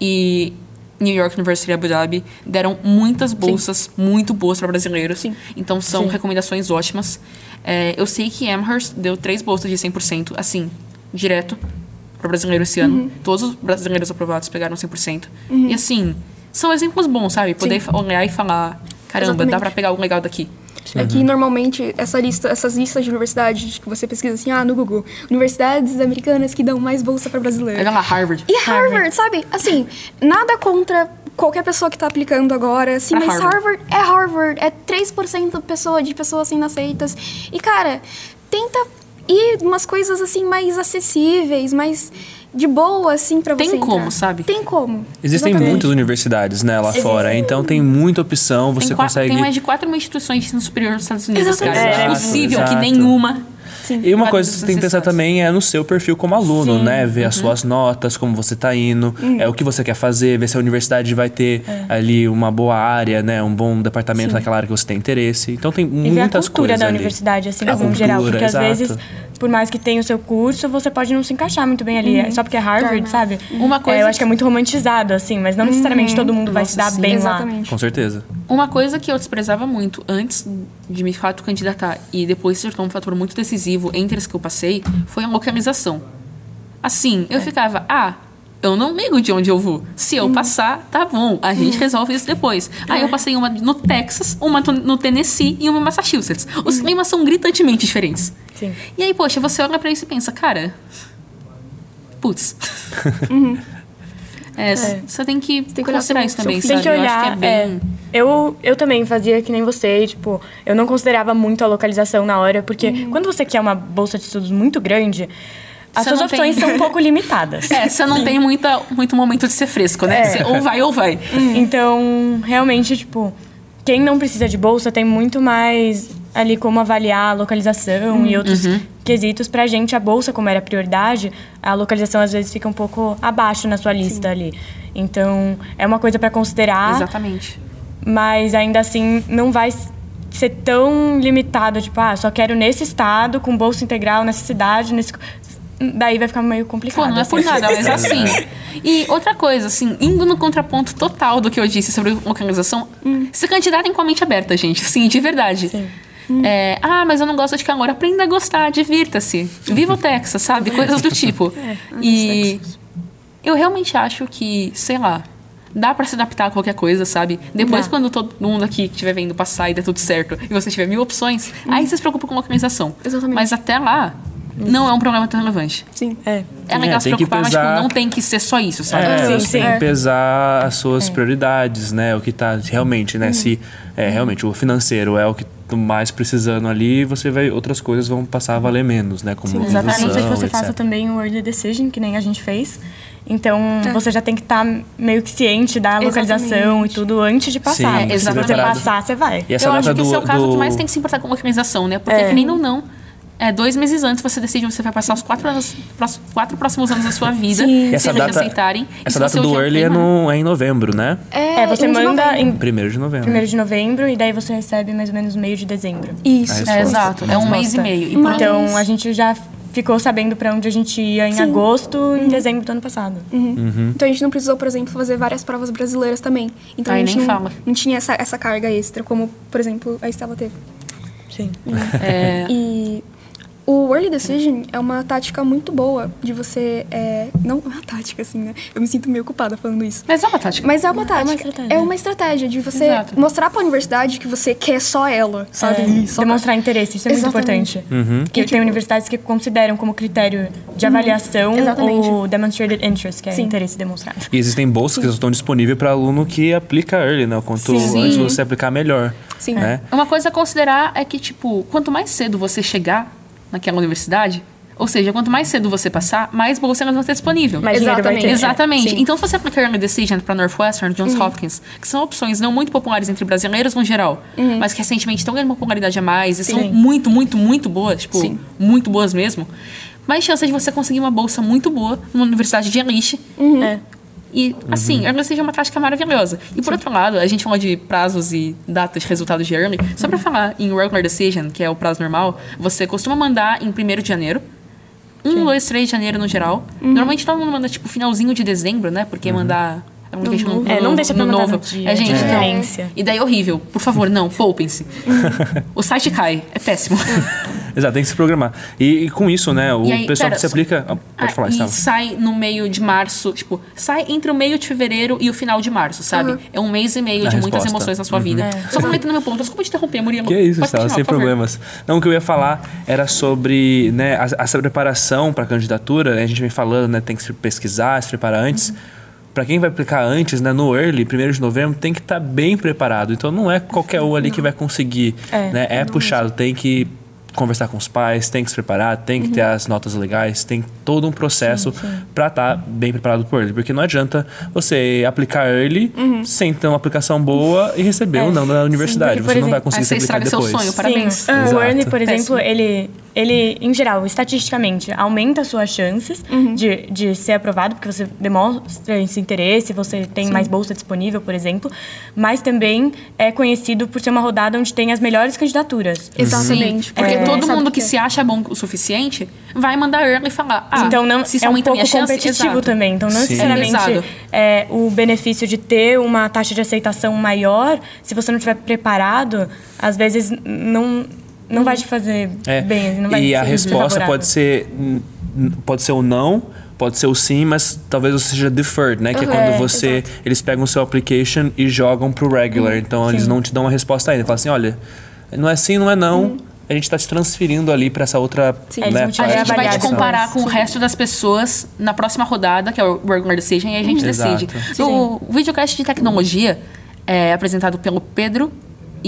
[SPEAKER 5] e New York University Abu Dhabi deram muitas bolsas muito boas para brasileiros. Então são
[SPEAKER 4] Sim.
[SPEAKER 5] recomendações ótimas. É, eu sei que Amherst deu três bolsas de 100%, assim, direto para brasileiro esse ano. Todos os brasileiros aprovados pegaram 100%. E assim, são exemplos bons, sabe? Poder fa- olhar e falar, caramba, dá
[SPEAKER 3] Exatamente.
[SPEAKER 5] para pegar o legal daqui.
[SPEAKER 3] É que normalmente essa lista, essas listas de universidades que você pesquisa assim, ah, no Google, universidades americanas que dão mais bolsa para brasileiro.
[SPEAKER 5] Olha lá, Harvard.
[SPEAKER 3] E Harvard, sabe? Assim, nada contra qualquer pessoa que tá aplicando agora, assim,
[SPEAKER 5] Pra
[SPEAKER 3] mas
[SPEAKER 5] Harvard.
[SPEAKER 3] Harvard. é Harvard, é 3% pessoa, de pessoas sendo aceitas. E, cara, tenta ir umas coisas assim mais acessíveis, mais de boa, assim, pra
[SPEAKER 5] Tem
[SPEAKER 3] você
[SPEAKER 5] como,
[SPEAKER 3] entrar.
[SPEAKER 5] sabe?
[SPEAKER 3] Tem como.
[SPEAKER 2] Existem
[SPEAKER 3] Exatamente.
[SPEAKER 2] muitas universidades, né, lá fora, então tem muita opção, você
[SPEAKER 5] tem,
[SPEAKER 2] consegue...
[SPEAKER 5] tem mais de 4 mil instituições de ensino superior nos Estados Unidos,
[SPEAKER 3] Exatamente.
[SPEAKER 5] cara. É,
[SPEAKER 2] Exato,
[SPEAKER 5] possível
[SPEAKER 2] exato.
[SPEAKER 5] que nenhuma.
[SPEAKER 2] E uma coisa que você tem que pensar também é no seu perfil como aluno,
[SPEAKER 5] Sim,
[SPEAKER 2] né? Ver
[SPEAKER 5] Uhum.
[SPEAKER 2] as suas notas, como você tá indo, é o que você quer fazer, ver se a universidade vai ter
[SPEAKER 5] É.
[SPEAKER 2] ali uma boa área, né? Um bom departamento naquela área que você tem interesse. Então tem
[SPEAKER 4] E ver a
[SPEAKER 2] muitas
[SPEAKER 4] cultura
[SPEAKER 2] coisas
[SPEAKER 4] da
[SPEAKER 2] ali.
[SPEAKER 4] universidade, assim,
[SPEAKER 2] A
[SPEAKER 4] geral.
[SPEAKER 2] cultura,
[SPEAKER 4] Porque às
[SPEAKER 2] exato.
[SPEAKER 4] vezes, por mais que tenha o seu curso, você pode não se encaixar muito bem ali. É Só porque é Harvard,
[SPEAKER 3] Torna.
[SPEAKER 4] sabe?
[SPEAKER 5] Uma coisa
[SPEAKER 4] É, eu acho que é muito romantizado, assim, mas não necessariamente todo mundo vai se dar
[SPEAKER 5] Nossa, sim.
[SPEAKER 4] bem lá.
[SPEAKER 3] Exatamente.
[SPEAKER 2] Com certeza.
[SPEAKER 5] Uma coisa que eu desprezava muito antes de me fato candidatar e depois se tornou um fator muito decisivo entre as que eu passei foi a localização. Assim, eu ficava, ah, eu não ligo de onde eu vou. Se eu passar, tá bom, a gente resolve isso depois. Aí eu passei uma no Texas, uma no Tennessee e uma em Massachusetts. Os climas são gritantemente diferentes.
[SPEAKER 4] Sim.
[SPEAKER 5] E aí, poxa, você olha pra isso e pensa, cara. Putz. É, Você tem que
[SPEAKER 3] que olhar
[SPEAKER 5] considerar isso também, sabe?
[SPEAKER 4] Tem que
[SPEAKER 5] Eu
[SPEAKER 4] olhar.
[SPEAKER 5] acho que é bem.
[SPEAKER 4] é, eu, eu também fazia que nem você, e, tipo, eu não considerava muito a localização na hora, porque
[SPEAKER 5] Uhum.
[SPEAKER 4] quando você quer uma bolsa de estudos muito grande, as
[SPEAKER 5] Você
[SPEAKER 4] suas opções
[SPEAKER 5] tem-
[SPEAKER 4] são um pouco limitadas.
[SPEAKER 5] É, você não tem muita, muito momento de ser fresco, né?
[SPEAKER 4] É.
[SPEAKER 5] Você ou vai ou vai.
[SPEAKER 4] Então, realmente, tipo, quem não precisa de bolsa tem muito mais ali como avaliar a localização e outros quesitos. Pra gente, a bolsa, como era prioridade, a localização às vezes fica um pouco abaixo na sua lista ali. Então, é uma coisa pra considerar,
[SPEAKER 5] Exatamente.
[SPEAKER 4] mas ainda assim não vai ser tão limitado, tipo, ah, só quero nesse estado, com bolsa integral, nessa cidade, nesse... Daí vai ficar meio complicado.
[SPEAKER 5] Pô, não é por nada, mas assim. E outra coisa, assim, indo no contraponto total do que eu disse sobre localização, se candidatem com a mente aberta, gente. Sim, de verdade.
[SPEAKER 4] Sim.
[SPEAKER 5] É, ah, mas eu não gosto de calor. Aprenda a gostar, divirta-se. Viva o Texas, sabe? Coisas do tipo. e eu realmente acho que, sei lá, dá pra se adaptar a qualquer coisa, sabe? Depois,
[SPEAKER 4] Dá.
[SPEAKER 5] quando todo mundo aqui estiver vendo passar e der tudo certo, e você tiver mil opções, aí você se preocupa com localização.
[SPEAKER 3] Exatamente.
[SPEAKER 5] Mas até lá, não é um problema tão relevante.
[SPEAKER 3] Sim.
[SPEAKER 4] É.
[SPEAKER 5] É legal
[SPEAKER 2] É,
[SPEAKER 5] se
[SPEAKER 2] tem que
[SPEAKER 5] preocupar, mas
[SPEAKER 2] pesar-
[SPEAKER 5] tipo, não tem que ser só isso, sabe?
[SPEAKER 2] É,
[SPEAKER 4] Sim,
[SPEAKER 2] você
[SPEAKER 4] sim.
[SPEAKER 2] tem
[SPEAKER 3] É.
[SPEAKER 2] que pesar as suas prioridades, né? O que tá realmente, né? Se é, realmente o financeiro é o que mais precisando ali, você vai outras coisas vão passar a valer menos, né? Como
[SPEAKER 4] Exato. A não ser que você faça
[SPEAKER 2] etc.
[SPEAKER 4] também o early decision, que nem a gente fez. Então,
[SPEAKER 3] É.
[SPEAKER 4] você já tem que estar meio que ciente da localização
[SPEAKER 3] Exatamente.
[SPEAKER 4] e tudo antes de passar.
[SPEAKER 2] Sim,
[SPEAKER 4] Se você passar, você vai.
[SPEAKER 2] E essa
[SPEAKER 5] eu acho que
[SPEAKER 2] do,
[SPEAKER 5] esse é o caso
[SPEAKER 2] do...
[SPEAKER 5] que mais tem que se importar com localização, né? Porque,
[SPEAKER 4] É.
[SPEAKER 5] querendo ou não, é, dois meses antes você decide onde você vai passar os quatro, anos, quatro próximos anos da sua vida.
[SPEAKER 3] Sim.
[SPEAKER 2] E essa
[SPEAKER 5] se eles
[SPEAKER 2] data,
[SPEAKER 5] aceitarem.
[SPEAKER 2] essa
[SPEAKER 5] se
[SPEAKER 2] data
[SPEAKER 5] você
[SPEAKER 2] do early é, no, é em novembro, né?
[SPEAKER 4] É, você
[SPEAKER 3] um de
[SPEAKER 4] manda em
[SPEAKER 2] Primeiro de novembro.
[SPEAKER 4] 1 de novembro e daí você recebe mais ou menos meio de dezembro.
[SPEAKER 3] Isso.
[SPEAKER 2] Aí
[SPEAKER 5] É, exato. É um mês e meio. E
[SPEAKER 4] Então, a gente já ficou sabendo pra onde a gente ia em
[SPEAKER 3] Sim.
[SPEAKER 4] agosto e em dezembro do ano passado.
[SPEAKER 2] Uhum.
[SPEAKER 3] Então a gente não precisou, por exemplo, fazer várias provas brasileiras também. Então
[SPEAKER 5] Ai,
[SPEAKER 3] a gente
[SPEAKER 5] nem
[SPEAKER 3] não,
[SPEAKER 5] fala.
[SPEAKER 3] não tinha essa, essa carga extra, como, por exemplo, a Estela teve.
[SPEAKER 4] Sim.
[SPEAKER 5] É,
[SPEAKER 3] E o early decision é uma tática muito boa de você. É, não é uma tática, assim, né? Eu me sinto meio culpada falando isso.
[SPEAKER 5] Mas é uma tática.
[SPEAKER 3] Mas é uma tática.
[SPEAKER 4] estratégia.
[SPEAKER 3] É uma estratégia de você
[SPEAKER 5] Exato.
[SPEAKER 3] mostrar pra universidade que você quer só ela, sabe?
[SPEAKER 4] É,
[SPEAKER 3] Só
[SPEAKER 4] demonstrar interesse, isso é muito
[SPEAKER 3] Exatamente.
[SPEAKER 4] importante.
[SPEAKER 2] Uhum.
[SPEAKER 4] Porque tem universidades que consideram como critério de avaliação
[SPEAKER 3] Exatamente.
[SPEAKER 4] o demonstrated interest, que é
[SPEAKER 3] Sim.
[SPEAKER 4] interesse demonstrado.
[SPEAKER 2] E existem bolsas que estão disponíveis para aluno que aplica early, né? Quanto
[SPEAKER 5] Sim.
[SPEAKER 2] antes você aplicar, melhor.
[SPEAKER 3] Sim.
[SPEAKER 2] Né?
[SPEAKER 5] Uma coisa a considerar é que, tipo, quanto mais cedo você chegar naquela universidade, ou seja, quanto mais cedo você passar, mais bolsa elas vão ter disponível.
[SPEAKER 4] Mais vai ter.
[SPEAKER 5] Exatamente.
[SPEAKER 3] Sim.
[SPEAKER 5] Então, se você aplicar Early Decision para Northwestern, Johns
[SPEAKER 3] Uhum.
[SPEAKER 5] Hopkins, que são opções não muito populares entre brasileiros no geral, mas que recentemente estão ganhando uma popularidade a mais e são
[SPEAKER 4] Sim.
[SPEAKER 5] muito, muito, muito boas, tipo,
[SPEAKER 3] Sim.
[SPEAKER 5] muito boas mesmo, mais chance de você conseguir uma bolsa muito boa numa universidade de elite.
[SPEAKER 4] É.
[SPEAKER 5] E, assim, Early Decision é uma tática maravilhosa. E, por outro lado, a gente falou de prazos e datas de resultados de Early. Só pra falar, em Regular Decision, que é o prazo normal, você costuma mandar em 1 de janeiro. 1, 2, 3 de janeiro no geral. Normalmente todo mundo manda, tipo, finalzinho de dezembro, né? Porque mandar... É, um queixo no,
[SPEAKER 4] É, não
[SPEAKER 5] no-
[SPEAKER 4] deixa
[SPEAKER 5] no novo.
[SPEAKER 4] no dia.
[SPEAKER 5] É, gente,
[SPEAKER 4] É.
[SPEAKER 5] não. E daí é horrível. Por favor, não, poupem-se. o site cai. É péssimo.
[SPEAKER 2] Exato, tem que se programar. E, e com isso, né? O
[SPEAKER 5] E aí,
[SPEAKER 2] pessoal
[SPEAKER 5] pera,
[SPEAKER 2] que se aplica. Ah, pode
[SPEAKER 5] Ah,
[SPEAKER 2] falar,
[SPEAKER 5] e
[SPEAKER 2] Estela.
[SPEAKER 5] sai no meio de março, tipo, sai entre o meio de fevereiro e o final de março, sabe?
[SPEAKER 3] Uhum.
[SPEAKER 5] É um mês e meio
[SPEAKER 2] A
[SPEAKER 5] de muitas
[SPEAKER 2] resposta.
[SPEAKER 5] emoções na sua vida. Só comentando meu ponto, desculpa te interromper, Murilo.
[SPEAKER 2] Que é isso, Estela, sem
[SPEAKER 5] favor.
[SPEAKER 2] problemas. Não, o que eu ia falar era sobre né, a- essa preparação para a candidatura. A gente vem falando, né? Tem que se pesquisar, se preparar antes. Para quem vai aplicar antes, né, no early, 1 de novembro, tem que estar bem preparado. Então não é qualquer um ali que vai conseguir.
[SPEAKER 4] É,
[SPEAKER 2] né, é puxado, tem que conversar com os pais, tem que se preparar, tem que ter as notas legais, tem todo um processo para estar bem preparado para early. Porque não adianta você aplicar early sem ter uma aplicação boa e receber um não da universidade.
[SPEAKER 4] Porque,
[SPEAKER 2] Você
[SPEAKER 4] por
[SPEAKER 2] não vai
[SPEAKER 4] exemplo,
[SPEAKER 2] conseguir se
[SPEAKER 5] você
[SPEAKER 2] aplicar
[SPEAKER 5] estraga seu
[SPEAKER 2] depois.
[SPEAKER 5] sonho, Parabéns.
[SPEAKER 4] Sim. O
[SPEAKER 2] Exato.
[SPEAKER 4] Ernie, por exemplo,
[SPEAKER 5] Péssimo.
[SPEAKER 4] ele, ele, em geral, estatisticamente, aumenta as suas chances de, de ser aprovado, porque você demonstra esse interesse, você tem mais bolsa disponível, por exemplo, mas também é conhecido por ser uma rodada onde tem as melhores candidaturas.
[SPEAKER 3] Exatamente.
[SPEAKER 5] Sim, porque
[SPEAKER 3] É,
[SPEAKER 5] todo mundo
[SPEAKER 3] que
[SPEAKER 5] que
[SPEAKER 3] é.
[SPEAKER 5] se acha bom o suficiente vai mandar early e falar. Ah,
[SPEAKER 4] então não
[SPEAKER 5] se isso
[SPEAKER 4] é um pouco
[SPEAKER 5] chance,
[SPEAKER 4] competitivo
[SPEAKER 5] exato.
[SPEAKER 4] também. Então não
[SPEAKER 2] Sim.
[SPEAKER 4] necessariamente é, o benefício de ter uma taxa de aceitação maior, se você não estiver preparado, às vezes não não vai te fazer
[SPEAKER 2] É,
[SPEAKER 4] bem, não vai
[SPEAKER 2] e a resposta pode ser pode ser o não, pode ser o sim, mas talvez você seja deferred, né? Que é
[SPEAKER 3] Uhum.
[SPEAKER 2] quando
[SPEAKER 3] É,
[SPEAKER 2] você eles pegam o seu application e jogam pro regular. Então eles
[SPEAKER 4] Sim.
[SPEAKER 2] não te dão uma resposta ainda. Falam assim, olha, não é sim, não é não. A gente tá te transferindo ali para essa outra,
[SPEAKER 3] Sim.
[SPEAKER 2] né,
[SPEAKER 4] Eles vão te
[SPEAKER 5] A gente vai te comparar com o resto das pessoas na próxima rodada, que é o Regular Decision, e a gente
[SPEAKER 2] Exato.
[SPEAKER 5] decide. No videocast de tecnologia, é, apresentado pelo Pedro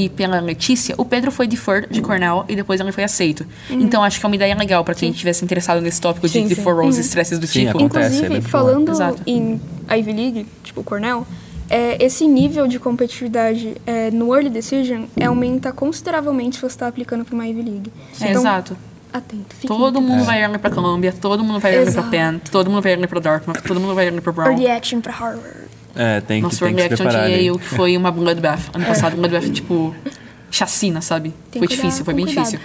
[SPEAKER 5] e pela Letícia, o Pedro foi deferred de Cornell e depois ele foi aceito. Então acho que é uma ideia legal pra quem estivesse interessado nesse tópico de
[SPEAKER 4] Sim, sim.
[SPEAKER 5] defer os estresses do
[SPEAKER 2] Sim,
[SPEAKER 5] tipo.
[SPEAKER 2] acontece. é
[SPEAKER 3] Inclusive, falando
[SPEAKER 5] Exato.
[SPEAKER 3] em Ivy League, tipo Cornell, é, esse nível de competitividade é, no Early Decision é, aumenta consideravelmente se você está aplicando para uma Ivy League.
[SPEAKER 5] É, exato.
[SPEAKER 3] Atento.
[SPEAKER 5] Todo mundo vai early pra Columbia, todo mundo vai early pra
[SPEAKER 3] Exato.
[SPEAKER 5] Penn, todo mundo vai early pra Dartmouth, todo mundo vai early pra Brown.
[SPEAKER 3] Early Action para Harvard.
[SPEAKER 2] É, tem que,
[SPEAKER 5] Nosso
[SPEAKER 2] tem que se preparar. ali.
[SPEAKER 5] Yale, que foi uma bloodbath. Ano passado, bloodbath, tipo, chacina, sabe?
[SPEAKER 3] Tem
[SPEAKER 5] foi difícil, foi bem
[SPEAKER 3] com
[SPEAKER 5] difícil.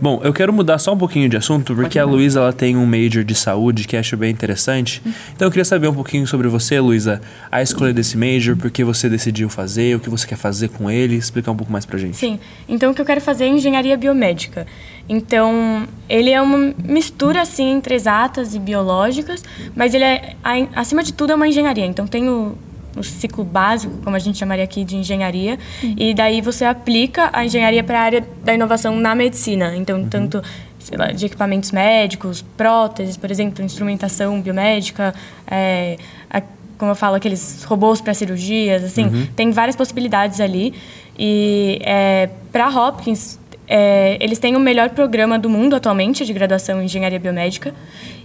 [SPEAKER 2] Bom, eu quero mudar só um pouquinho de assunto, porque a Luísa ela tem um major de saúde que acho bem interessante. Então eu queria saber um pouquinho sobre você, Luísa, a escolha desse major, por que você decidiu fazer, o que você quer fazer com ele, explicar um pouco mais pra gente.
[SPEAKER 4] Sim. Então, o que eu quero fazer é engenharia biomédica. Então, ele é uma mistura, assim, entre exatas e biológicas, mas ele é, a- acima de tudo, é uma engenharia. Então, tem o, o ciclo básico, como a gente chamaria aqui de engenharia, e daí você aplica a engenharia para a área da inovação na medicina. Então, tanto sei lá, de equipamentos médicos, próteses, por exemplo, instrumentação biomédica, é, a- como eu falo, aqueles robôs para cirurgias, assim, tem várias possibilidades ali. E é, para Hopkins, é, eles têm o melhor programa do mundo atualmente de graduação em engenharia biomédica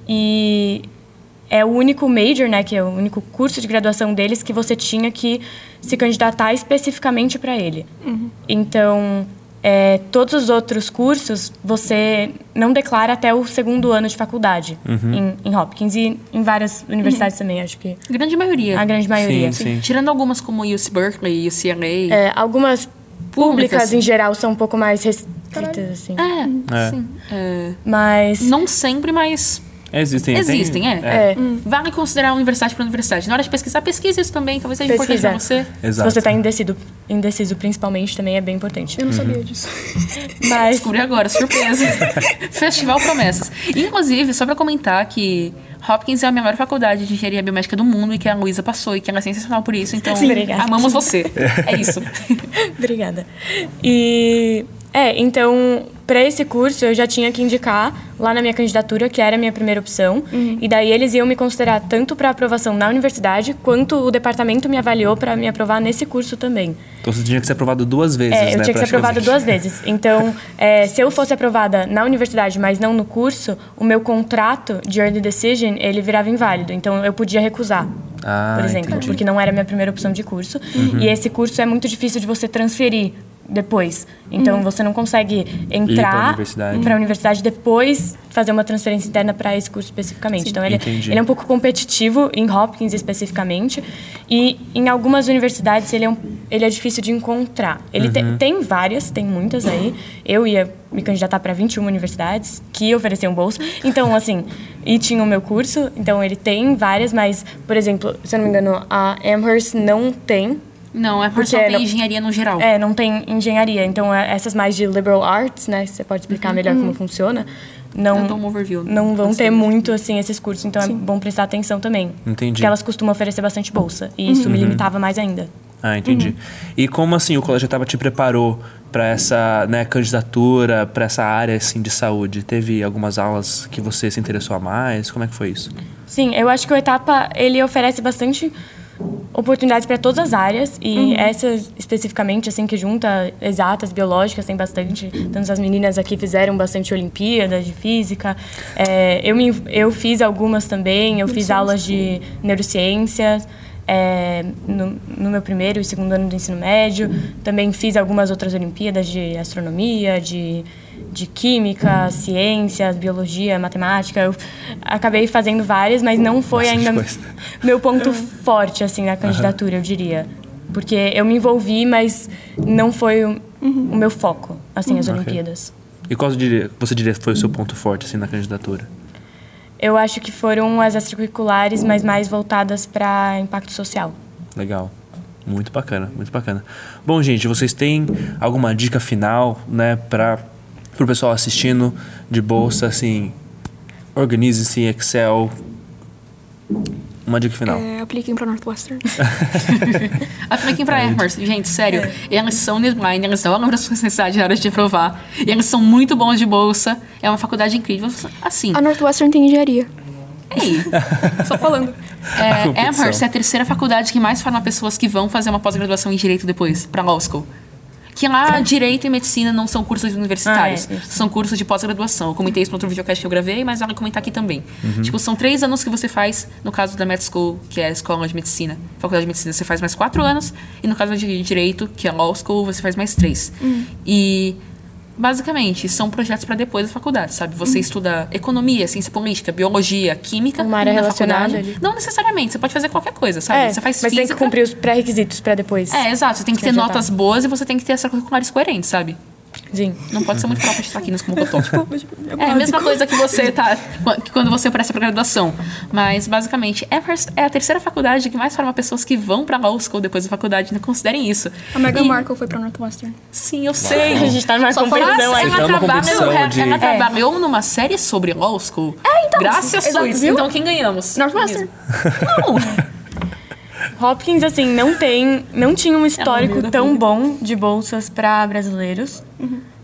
[SPEAKER 4] e é o único major, né, que é o único curso de graduação deles que você tinha que se candidatar especificamente para ele. Então, é, todos os outros cursos você não declara até o segundo ano de faculdade em, em Hopkins e em várias universidades também, acho que
[SPEAKER 5] Grande maioria.
[SPEAKER 4] a grande maioria.
[SPEAKER 2] Sim, sim.
[SPEAKER 5] Tirando algumas como UC Berkeley, UCLA.
[SPEAKER 4] É, algumas públicas,
[SPEAKER 5] Públicas.
[SPEAKER 4] em geral, são um pouco mais restritas, assim.
[SPEAKER 5] É,
[SPEAKER 2] É.
[SPEAKER 5] sim. É,
[SPEAKER 4] Mas...
[SPEAKER 5] não sempre, mas
[SPEAKER 2] Existem. tem-
[SPEAKER 5] existem, é.
[SPEAKER 4] É,
[SPEAKER 5] Vale considerar a universidade para universidade. Na hora de pesquisar, pesquise isso também. Talvez seja importante
[SPEAKER 4] Pesquisa.
[SPEAKER 5] para você.
[SPEAKER 2] Exato.
[SPEAKER 4] Se você está indeciso, indeciso principalmente, também é bem importante.
[SPEAKER 3] Eu não sabia disso.
[SPEAKER 4] Mas...
[SPEAKER 5] Descobri agora, surpresa. Festival Promessas. Inclusive, só pra comentar que Hopkins é a melhor faculdade de engenharia biomédica do mundo e que a Luísa passou e que ela é sensacional por isso. Então,
[SPEAKER 4] Sim,
[SPEAKER 5] amamos você. É isso.
[SPEAKER 4] Obrigada. E é, então, para esse curso eu já tinha que indicar lá na minha candidatura que era a minha primeira opção, e daí eles iam me considerar tanto para aprovação na universidade quanto o departamento me avaliou para me aprovar nesse curso também.
[SPEAKER 2] Então você tinha que ser aprovado duas vezes,
[SPEAKER 4] É,
[SPEAKER 2] né?
[SPEAKER 4] eu tinha que ser aprovada duas vezes. Então, é, se eu fosse aprovada na universidade, mas não no curso, o meu contrato de early decision ele virava inválido. Então, eu podia recusar.
[SPEAKER 2] Ah,
[SPEAKER 4] por exemplo,
[SPEAKER 2] entendi.
[SPEAKER 4] porque não era a minha primeira opção de curso. E esse curso é muito difícil de você transferir depois. Então você não consegue entrar para a universidade depois fazer uma transferência interna para esse curso especificamente. Então ele,
[SPEAKER 2] Entendi.
[SPEAKER 4] ele é um pouco competitivo em Hopkins especificamente e em algumas universidades ele é, um, ele é difícil de encontrar. Ele te- tem várias, tem muitas aí. Eu ia me candidatar para 21 universidades que ofereciam bolsa. Então assim, e tinha o meu curso, então ele tem várias, mas por exemplo, se eu não me engano, a Amherst não tem
[SPEAKER 5] Não, é porque
[SPEAKER 4] Porque
[SPEAKER 5] só tem
[SPEAKER 4] não-
[SPEAKER 5] engenharia no geral.
[SPEAKER 4] é, não tem engenharia. Então, é, essas mais de liberal arts, né? Você pode explicar melhor como funciona. Não,
[SPEAKER 5] um overview.
[SPEAKER 4] não vão ter muito, assim, esses cursos. Então, é bom prestar atenção também.
[SPEAKER 2] Entendi.
[SPEAKER 4] Porque elas costumam oferecer bastante bolsa. E isso me limitava mais ainda.
[SPEAKER 2] Ah, entendi. E como assim o Colégio Etapa te preparou para essa né, candidatura, para essa área assim, de saúde? Teve algumas aulas que você se interessou a mais? Como é que foi isso?
[SPEAKER 4] Sim, eu acho que o Etapa, ele oferece bastante oportunidades para todas as áreas e essa especificamente assim que junta exatas biológicas tem bastante tanto as meninas aqui fizeram bastante Olimpíadas de física É, eu me, eu fiz algumas também eu fiz aulas de neurociências é, no, no meu primeiro e segundo ano do ensino médio também fiz algumas outras Olimpíadas de astronomia de de química, ciências, biologia, matemática. Eu acabei fazendo várias, mas não foi
[SPEAKER 2] Bastante
[SPEAKER 4] ainda meu ponto forte assim na candidatura, eu diria. Porque eu me envolvi, mas não foi o, o meu foco, assim, as Olimpíadas.
[SPEAKER 2] E qual você diria, você diria que foi o seu ponto forte assim, na candidatura?
[SPEAKER 4] Eu acho que foram as extracurriculares, mas mais voltadas para impacto social.
[SPEAKER 2] Legal. Muito bacana, muito bacana. Bom, gente, vocês têm alguma dica final, né, para o pessoal assistindo de bolsa, assim, organize-se em Excel. Uma dica final.
[SPEAKER 3] É, apliquem pra Northwestern.
[SPEAKER 5] Apliquem pra Amherst. Gente, sério. Eles são deadline, eles dão a da necessidade na hora de aprovar. E eles são muito bons de bolsa. É uma faculdade incrível. Assim,
[SPEAKER 3] A Northwestern tem engenharia.
[SPEAKER 5] ei,
[SPEAKER 3] Só falando.
[SPEAKER 5] é. Amherst é a terceira faculdade que mais forma pessoas que vão fazer uma pós-graduação em Direito depois, pra Law School. Que lá, Direito e Medicina não são cursos universitários,
[SPEAKER 4] Ah, é,
[SPEAKER 5] são cursos de pós-graduação. Eu comentei isso no outro videocast que eu gravei, mas vale comentar aqui também. Tipo, são três anos que você faz, no caso da Med School, que é a escola de medicina, faculdade de medicina, você faz mais quatro anos, e no caso de Direito, que é a Law School, você faz mais três. E, basicamente, são projetos para depois da faculdade, sabe? Você estuda economia, ciência política, biologia, química.
[SPEAKER 4] Uma área
[SPEAKER 5] na
[SPEAKER 4] relacionada ali.
[SPEAKER 5] Não necessariamente, você pode fazer qualquer coisa, sabe? você faz
[SPEAKER 4] É, mas
[SPEAKER 5] física.
[SPEAKER 4] tem que cumprir os pré-requisitos para depois.
[SPEAKER 5] É, exato. Você tem que ter notas boas e você tem que ter extracurriculares coerentes, sabe?
[SPEAKER 4] Sim.
[SPEAKER 5] Não pode ser muito próprio de traquinas como cotó. É a mesma coisa que você tá que quando você presta pra graduação. Mas, basicamente, Amherst é a terceira faculdade que mais forma pessoas que vão pra law school depois da faculdade. Não considerem isso.
[SPEAKER 3] A Meghan
[SPEAKER 5] E-
[SPEAKER 3] Markle foi pra Northwestern.
[SPEAKER 5] Sim, eu sei.
[SPEAKER 4] A gente tá numa
[SPEAKER 3] Só
[SPEAKER 4] competição
[SPEAKER 3] fala-
[SPEAKER 4] aí.
[SPEAKER 5] Ela,
[SPEAKER 2] competição
[SPEAKER 5] ela,
[SPEAKER 2] de-
[SPEAKER 5] ela
[SPEAKER 2] É.
[SPEAKER 5] trabalhou numa série sobre law school. É, então. Graças a Suíça. Então, quem ganhamos?
[SPEAKER 3] Northwestern.
[SPEAKER 5] Não.
[SPEAKER 4] Hopkins, assim, não tem, não tinha um histórico
[SPEAKER 5] humilde.
[SPEAKER 4] tão bom de bolsas para brasileiros.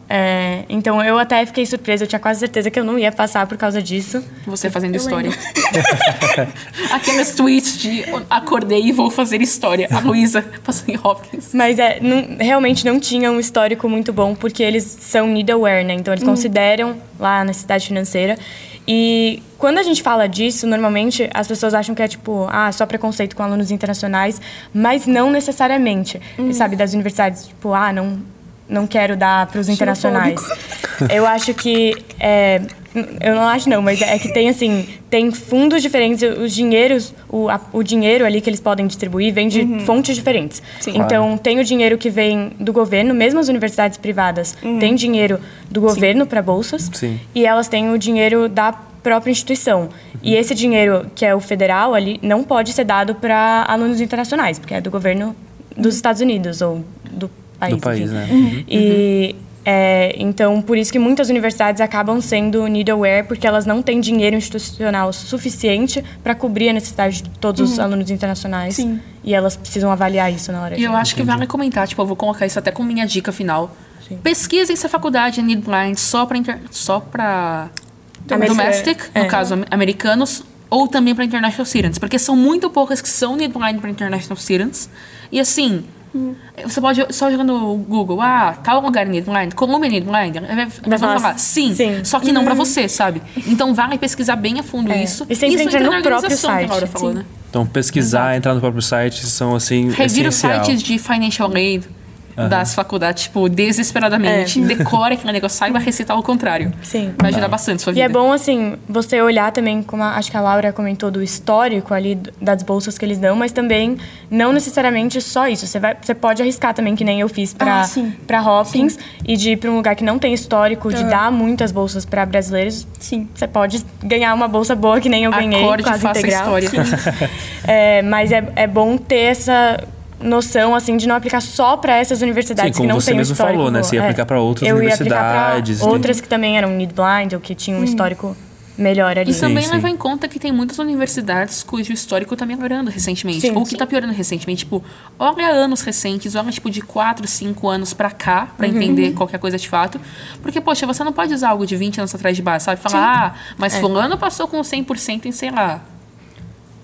[SPEAKER 4] É, então eu até fiquei surpresa, eu tinha quase certeza que eu não ia passar por causa disso.
[SPEAKER 5] Você fazendo história. Aqueles tweets de acordei e vou fazer história. A Luísa passou em Hopkins.
[SPEAKER 4] Mas é, não- realmente não tinha um histórico muito bom, porque eles são need-aware, né? Então eles consideram lá a necessidade financeira. E quando a gente fala disso, normalmente as pessoas acham que é tipo, ah, só preconceito com alunos internacionais, mas não necessariamente. Sabe, das universidades, tipo, ah, não, não quero dar para os internacionais. Eu acho que. é, eu não acho não, mas é que tem assim, tem fundos diferentes, os dinheiros, o, a- o dinheiro ali que eles podem distribuir vem de fontes diferentes. Então, tem o dinheiro que vem do governo, mesmo as universidades privadas têm dinheiro do governo para bolsas,
[SPEAKER 2] Sim.
[SPEAKER 4] e elas têm o dinheiro da própria instituição. E esse dinheiro, que é o federal ali, não pode ser dado para alunos internacionais, porque é do governo dos Estados Unidos ou do país.
[SPEAKER 2] Do país,
[SPEAKER 4] enfim.
[SPEAKER 2] né? Uhum.
[SPEAKER 4] E é, então, por isso que muitas universidades acabam sendo need-aware, porque elas não têm dinheiro institucional suficiente para cobrir a necessidade de todos os alunos internacionais.
[SPEAKER 3] Sim.
[SPEAKER 4] E elas precisam avaliar isso na hora
[SPEAKER 5] E
[SPEAKER 4] de...
[SPEAKER 5] eu acho que vale comentar, tipo, eu vou colocar isso até como minha dica final. Pesquisem se a faculdade é need blind só pra, inter... só
[SPEAKER 4] America-
[SPEAKER 5] domestic, no
[SPEAKER 4] é.
[SPEAKER 5] caso, am- americanos, ou também pra international students. Porque são muito poucas que são need blind pra international students. E assim, você pode só jogar no Google, ah, tal lugar need blind, Colômbia é blind. Eles vão
[SPEAKER 4] falar,
[SPEAKER 5] falar, sim,
[SPEAKER 4] sim.
[SPEAKER 5] só que não pra você, sabe? Então vale pesquisar bem a fundo
[SPEAKER 4] É.
[SPEAKER 5] isso.
[SPEAKER 4] E sempre
[SPEAKER 5] isso
[SPEAKER 4] entra no próprio
[SPEAKER 5] a Laura
[SPEAKER 4] site,
[SPEAKER 5] falou, né?
[SPEAKER 2] Então, pesquisar, entrar no próprio site são, assim,
[SPEAKER 5] Revira os sites de financial aid das faculdades, tipo, desesperadamente. Decora aquele negócio, saiba recitar o contrário.
[SPEAKER 4] Sim.
[SPEAKER 5] Vai ajudar bastante sua
[SPEAKER 4] E
[SPEAKER 5] vida.
[SPEAKER 4] é bom, assim, você olhar também, como a- acho que a Laura comentou, do histórico ali das bolsas que eles dão, mas também não necessariamente só isso. Você, vai, você pode arriscar também, que nem eu fiz para
[SPEAKER 3] Ah, sim.
[SPEAKER 4] para Hopkins, e de ir para um lugar que não tem histórico, de
[SPEAKER 3] Aham.
[SPEAKER 4] dar muitas bolsas para brasileiros.
[SPEAKER 3] Sim.
[SPEAKER 4] Você pode ganhar uma bolsa boa, que nem eu ganhei,
[SPEAKER 5] Acorde e
[SPEAKER 4] quase
[SPEAKER 5] faça
[SPEAKER 4] integral.
[SPEAKER 5] história.
[SPEAKER 4] É, mas é, é bom ter essa noção, assim, de não aplicar só para essas universidades
[SPEAKER 2] Sim, como
[SPEAKER 4] que não
[SPEAKER 2] você
[SPEAKER 4] têm um
[SPEAKER 2] mesmo
[SPEAKER 4] histórico...
[SPEAKER 2] falou, né? Você ia
[SPEAKER 4] é.
[SPEAKER 2] aplicar pra outras
[SPEAKER 4] Eu ia
[SPEAKER 2] universidades, né?
[SPEAKER 4] outras que também eram need blind ou que tinham um histórico melhor ali.
[SPEAKER 5] E também
[SPEAKER 2] sim.
[SPEAKER 5] levar em conta que tem muitas universidades cujo histórico tá melhorando recentemente.
[SPEAKER 4] Sim,
[SPEAKER 5] ou que
[SPEAKER 4] sim.
[SPEAKER 5] tá piorando recentemente. Tipo, olha anos recentes, olha tipo de 4, 5 anos pra cá, pra
[SPEAKER 4] Uhum.
[SPEAKER 5] entender qualquer coisa de fato. Porque, poxa, você não pode usar algo de 20 anos atrás de base, sabe? Falar, ah, mas
[SPEAKER 4] É.
[SPEAKER 5] fulano passou com 100% em, sei lá,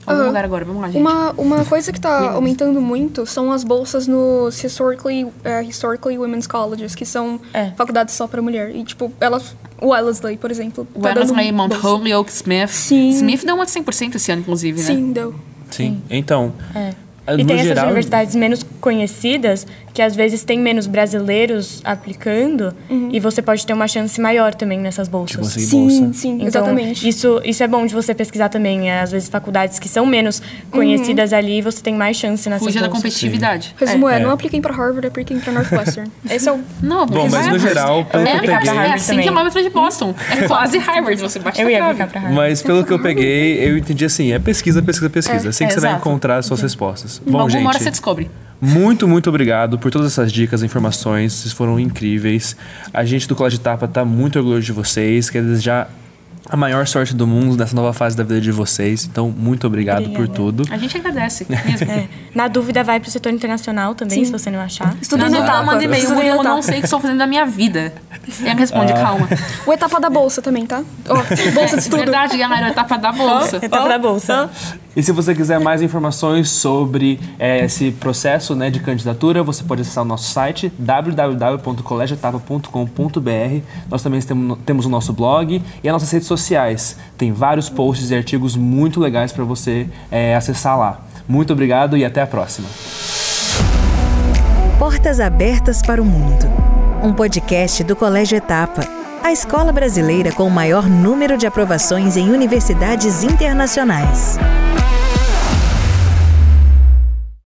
[SPEAKER 5] algum lugar agora. Vamos lá, gente.
[SPEAKER 3] Uma, uma coisa que tá aumentando muito são as bolsas nos historically, eh, historically women's colleges, que são
[SPEAKER 4] É.
[SPEAKER 3] faculdades só pra mulher. E, tipo, elas... O Wellesley, por exemplo.
[SPEAKER 5] O
[SPEAKER 3] tá dando
[SPEAKER 5] Wellesley, Mount. Holyoke, Smith.
[SPEAKER 3] Sim.
[SPEAKER 5] Smith deu uma de 100% esse ano, inclusive, né?
[SPEAKER 3] Sim, deu.
[SPEAKER 2] Sim. Então,
[SPEAKER 4] É.
[SPEAKER 2] no
[SPEAKER 4] E tem essas
[SPEAKER 2] geral...
[SPEAKER 4] universidades menos conhecidas, que às vezes tem menos brasileiros aplicando, e você pode ter uma chance maior também nessas bolsas.
[SPEAKER 3] Sim,
[SPEAKER 2] bolsa.
[SPEAKER 3] sim,
[SPEAKER 4] Então,
[SPEAKER 3] exatamente.
[SPEAKER 4] Isso, isso é bom de você pesquisar também. É, às vezes, faculdades que são menos conhecidas ali, você tem mais chance nessas
[SPEAKER 5] Fuja da
[SPEAKER 4] bolsas.
[SPEAKER 5] competitividade.
[SPEAKER 3] Resumo é,
[SPEAKER 2] É.
[SPEAKER 3] não apliquem pra Harvard, apliquem pra Northwestern. Esse é o...
[SPEAKER 5] Não,
[SPEAKER 2] Bom, mas no geral, pelo
[SPEAKER 5] é,
[SPEAKER 2] que eu
[SPEAKER 5] é,
[SPEAKER 2] peguei...
[SPEAKER 5] é a 100
[SPEAKER 4] também.
[SPEAKER 5] quilômetros de Boston. É quase Harvard, você bate
[SPEAKER 4] Eu ia aplicar pra Harvard.
[SPEAKER 2] Mas pelo que eu peguei, eu entendi assim, é pesquisa, pesquisa, pesquisa.
[SPEAKER 3] É,
[SPEAKER 2] assim que
[SPEAKER 5] é,
[SPEAKER 2] você vai
[SPEAKER 5] exato.
[SPEAKER 2] encontrar as suas respostas. Bom,
[SPEAKER 5] Alguma hora
[SPEAKER 2] gente,
[SPEAKER 5] você descobre.
[SPEAKER 2] muito, muito obrigado por todas essas dicas, informações, vocês foram incríveis. A gente do Colégio Tapa tá muito orgulhoso de vocês, quer desejar a maior sorte do mundo nessa nova fase da vida de vocês. Então, muito obrigado por
[SPEAKER 4] Obrigada.
[SPEAKER 2] tudo.
[SPEAKER 5] A gente agradece mesmo.
[SPEAKER 4] É. Na dúvida, vai pro setor internacional também,
[SPEAKER 3] Sim.
[SPEAKER 4] se você não achar.
[SPEAKER 5] Ela
[SPEAKER 3] etapa.
[SPEAKER 5] manda e-mail, eu não sei o que estou fazendo da minha vida. Ela responde, calma.
[SPEAKER 3] O etapa da bolsa também, tá? Ó, bolsa de estudo.
[SPEAKER 5] Verdade, galera, etapa da bolsa.
[SPEAKER 4] Etapa da bolsa.
[SPEAKER 2] E se você quiser mais informações sobre eh, esse processo né, de candidatura, você pode acessar o nosso site www.colegioetapa.com.br. Nós também temos, o nosso blog e as nossas redes sociais. Tem vários posts e artigos muito legais para você eh, acessar lá. Muito obrigado e até a próxima.
[SPEAKER 1] Portas Abertas para o Mundo. Um podcast do Colégio Etapa, a escola brasileira com o maior número de aprovações em universidades internacionais.